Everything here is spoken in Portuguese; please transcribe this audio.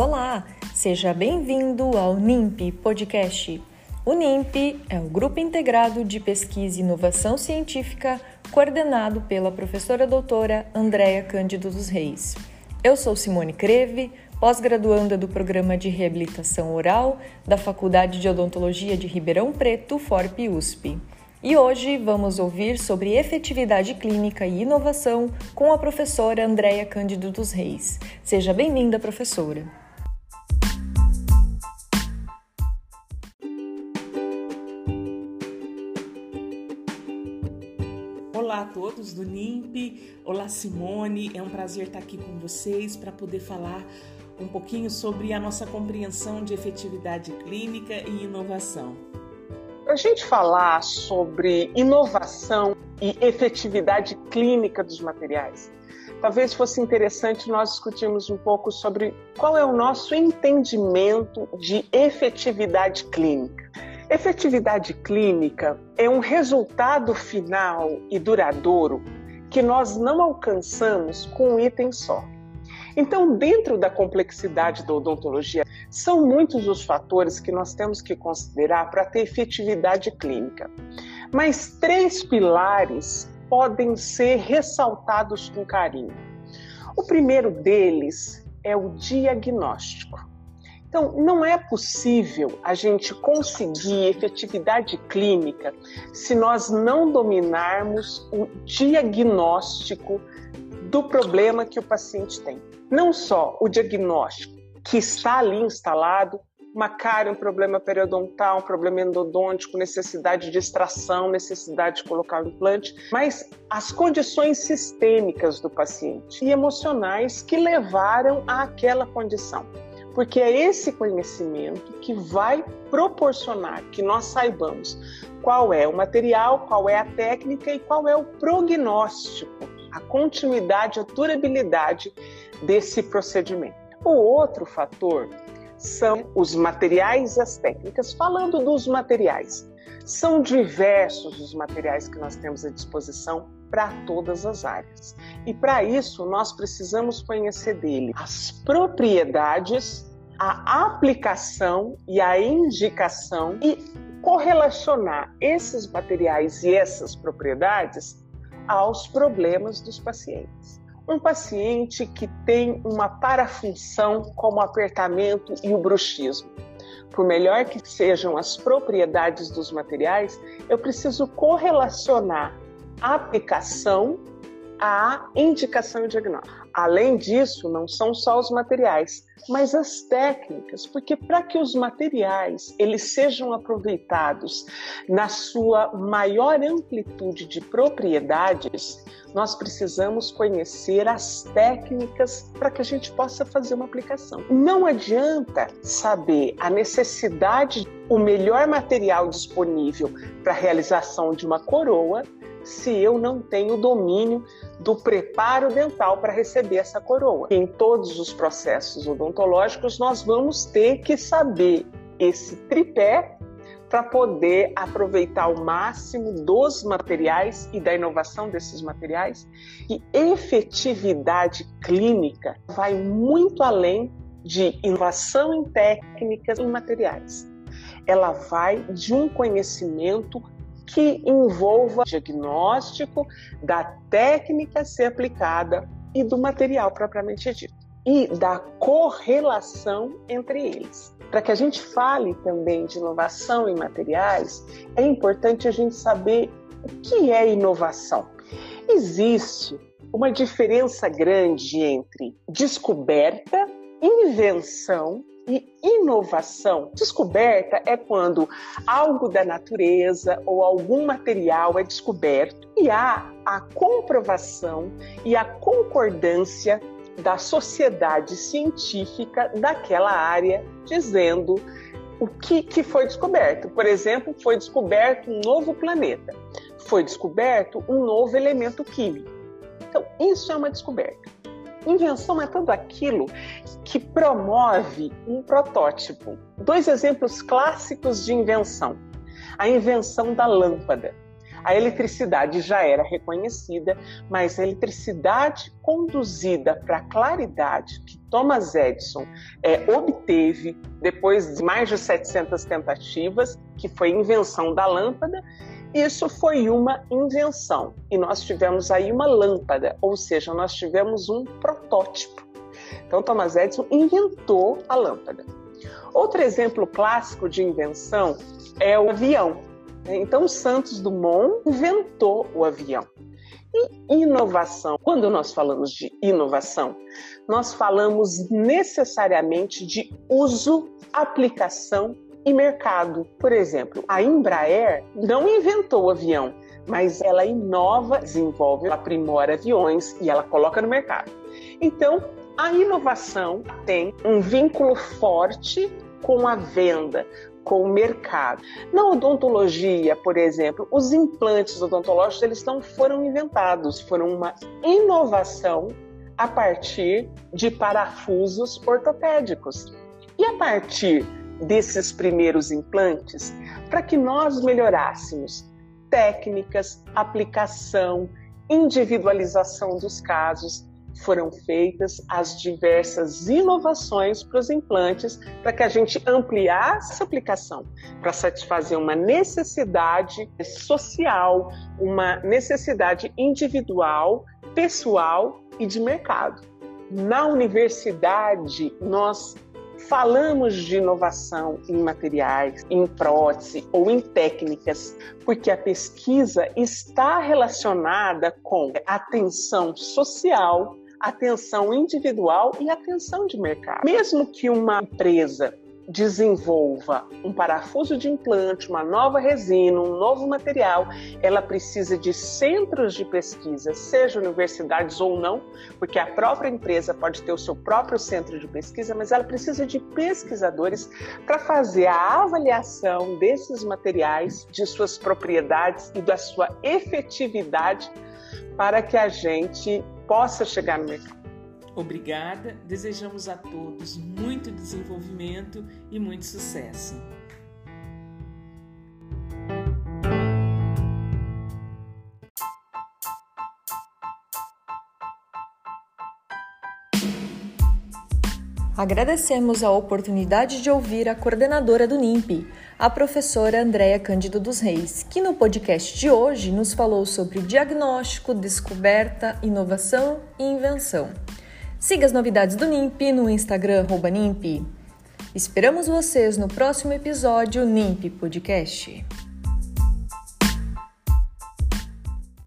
Olá, seja bem-vindo ao NIMP Podcast. O NIMP é o Grupo Integrado de Pesquisa e Inovação Científica, coordenado pela professora doutora Andréa Cândido dos Reis. Eu sou Simone Creve, pós-graduanda do Programa de Reabilitação Oral da Faculdade de Odontologia de Ribeirão Preto, FORP USP. E hoje vamos ouvir sobre efetividade clínica e inovação com a professora Andréia Cândido dos Reis. Seja bem-vinda, professora. Olá a todos do NIMP, olá Simone, é um prazer estar aqui com vocês para poder falar um pouquinho sobre a nossa compreensão de efetividade clínica e inovação. Para a gente falar sobre inovação e efetividade clínica dos materiais, talvez fosse interessante nós discutirmos um pouco sobre qual é o nosso entendimento de efetividade clínica. Efetividade clínica é um resultado final e duradouro que nós não alcançamos com um item só. Então, dentro da complexidade da odontologia, são muitos os fatores que nós temos que considerar para ter efetividade clínica. Mas três pilares podem ser ressaltados com carinho. O primeiro deles é o diagnóstico. Então, não é possível a gente conseguir efetividade clínica se nós não dominarmos o diagnóstico do problema que o paciente tem. Não só o diagnóstico, que está ali instalado, uma cárie, um problema periodontal, um problema endodôntico, necessidade de extração, necessidade de colocar um implante, mas as condições sistêmicas do paciente e emocionais que levaram àquela condição. Porque é esse conhecimento que vai proporcionar que nós saibamos qual é o material, qual é a técnica e qual é o prognóstico, a continuidade, a durabilidade desse procedimento. O outro fator são os materiais e as técnicas. Falando dos materiais, são diversos os materiais que nós temos à disposição para todas as áreas. E para isso, nós precisamos conhecer dele as propriedades, a aplicação e a indicação e correlacionar esses materiais e essas propriedades aos problemas dos pacientes. Um paciente que tem uma parafunção como apertamento e o bruxismo. Por melhor que sejam as propriedades dos materiais, eu preciso correlacionar a aplicação à indicação diagnóstico. Além disso, não são só os materiais, mas as técnicas, porque para que os materiais eles sejam aproveitados na sua maior amplitude de propriedades, nós precisamos conhecer as técnicas para que a gente possa fazer uma aplicação. Não adianta saber a necessidade, o melhor material disponível para a realização de uma coroa se eu não tenho domínio do preparo dental para receber essa coroa. Em todos os processos odontológicos, nós vamos ter que saber esse tripé para poder aproveitar o máximo dos materiais e da inovação desses materiais. E efetividade clínica vai muito além de inovação em técnicas e materiais. Ela vai de um conhecimento que envolva diagnóstico da técnica a ser aplicada e do material propriamente dito, e da correlação entre eles. Para que a gente fale também de inovação em materiais, é importante a gente saber o que é inovação. Existe uma diferença grande entre descoberta, invenção e inovação. Descoberta é quando algo da natureza ou algum material é descoberto e há a comprovação e a concordância da sociedade científica daquela área dizendo o que, que foi descoberto. Por exemplo, foi descoberto um novo planeta, foi descoberto um novo elemento químico. Então, isso é uma descoberta. Invenção é tudo aquilo que promove um protótipo. Dois exemplos clássicos de invenção. A invenção da lâmpada. A eletricidade já era reconhecida, mas a eletricidade conduzida para a claridade que Thomas Edison é, obteve depois de mais de 700 tentativas, que foi a invenção da lâmpada, isso foi uma invenção e nós tivemos aí uma lâmpada, ou seja, nós tivemos um protótipo. Então, Thomas Edison inventou a lâmpada. Outro exemplo clássico de invenção é o avião. Então, Santos Dumont inventou o avião. E inovação, quando nós falamos de inovação, nós falamos necessariamente de uso, aplicação e mercado. Por exemplo, a Embraer não inventou o avião, mas ela inova, desenvolve, aprimora aviões e ela coloca no mercado. Então, a inovação tem um vínculo forte com a venda, com o mercado. Na odontologia, por exemplo, os implantes odontológicos eles não foram inventados, foram uma inovação a partir de parafusos ortopédicos. E a partir desses primeiros implantes, para que nós melhorássemos técnicas, aplicação, individualização dos casos, foram feitas as diversas inovações para os implantes para que a gente ampliasse essa aplicação para satisfazer uma necessidade social, uma necessidade individual, pessoal e de mercado. Na universidade, nós falamos de inovação em materiais, em prótese ou em técnicas, porque a pesquisa está relacionada com atenção social, atenção individual e atenção de mercado. Mesmo que uma empresa desenvolva um parafuso de implante, uma nova resina, um novo material, ela precisa de centros de pesquisa, seja universidades ou não, porque a própria empresa pode ter o seu próprio centro de pesquisa, mas ela precisa de pesquisadores para fazer a avaliação desses materiais, de suas propriedades e da sua efetividade para que a gente possa chegar no mercado. Obrigada, desejamos a todos muito desenvolvimento e muito sucesso. Agradecemos a oportunidade de ouvir a coordenadora do NIMP, a professora Andréa Cândido dos Reis, que no podcast de hoje nos falou sobre diagnóstico, descoberta, inovação e invenção. Siga as novidades do NIMP no Instagram NIMP. Esperamos vocês no próximo episódio NIMP Podcast.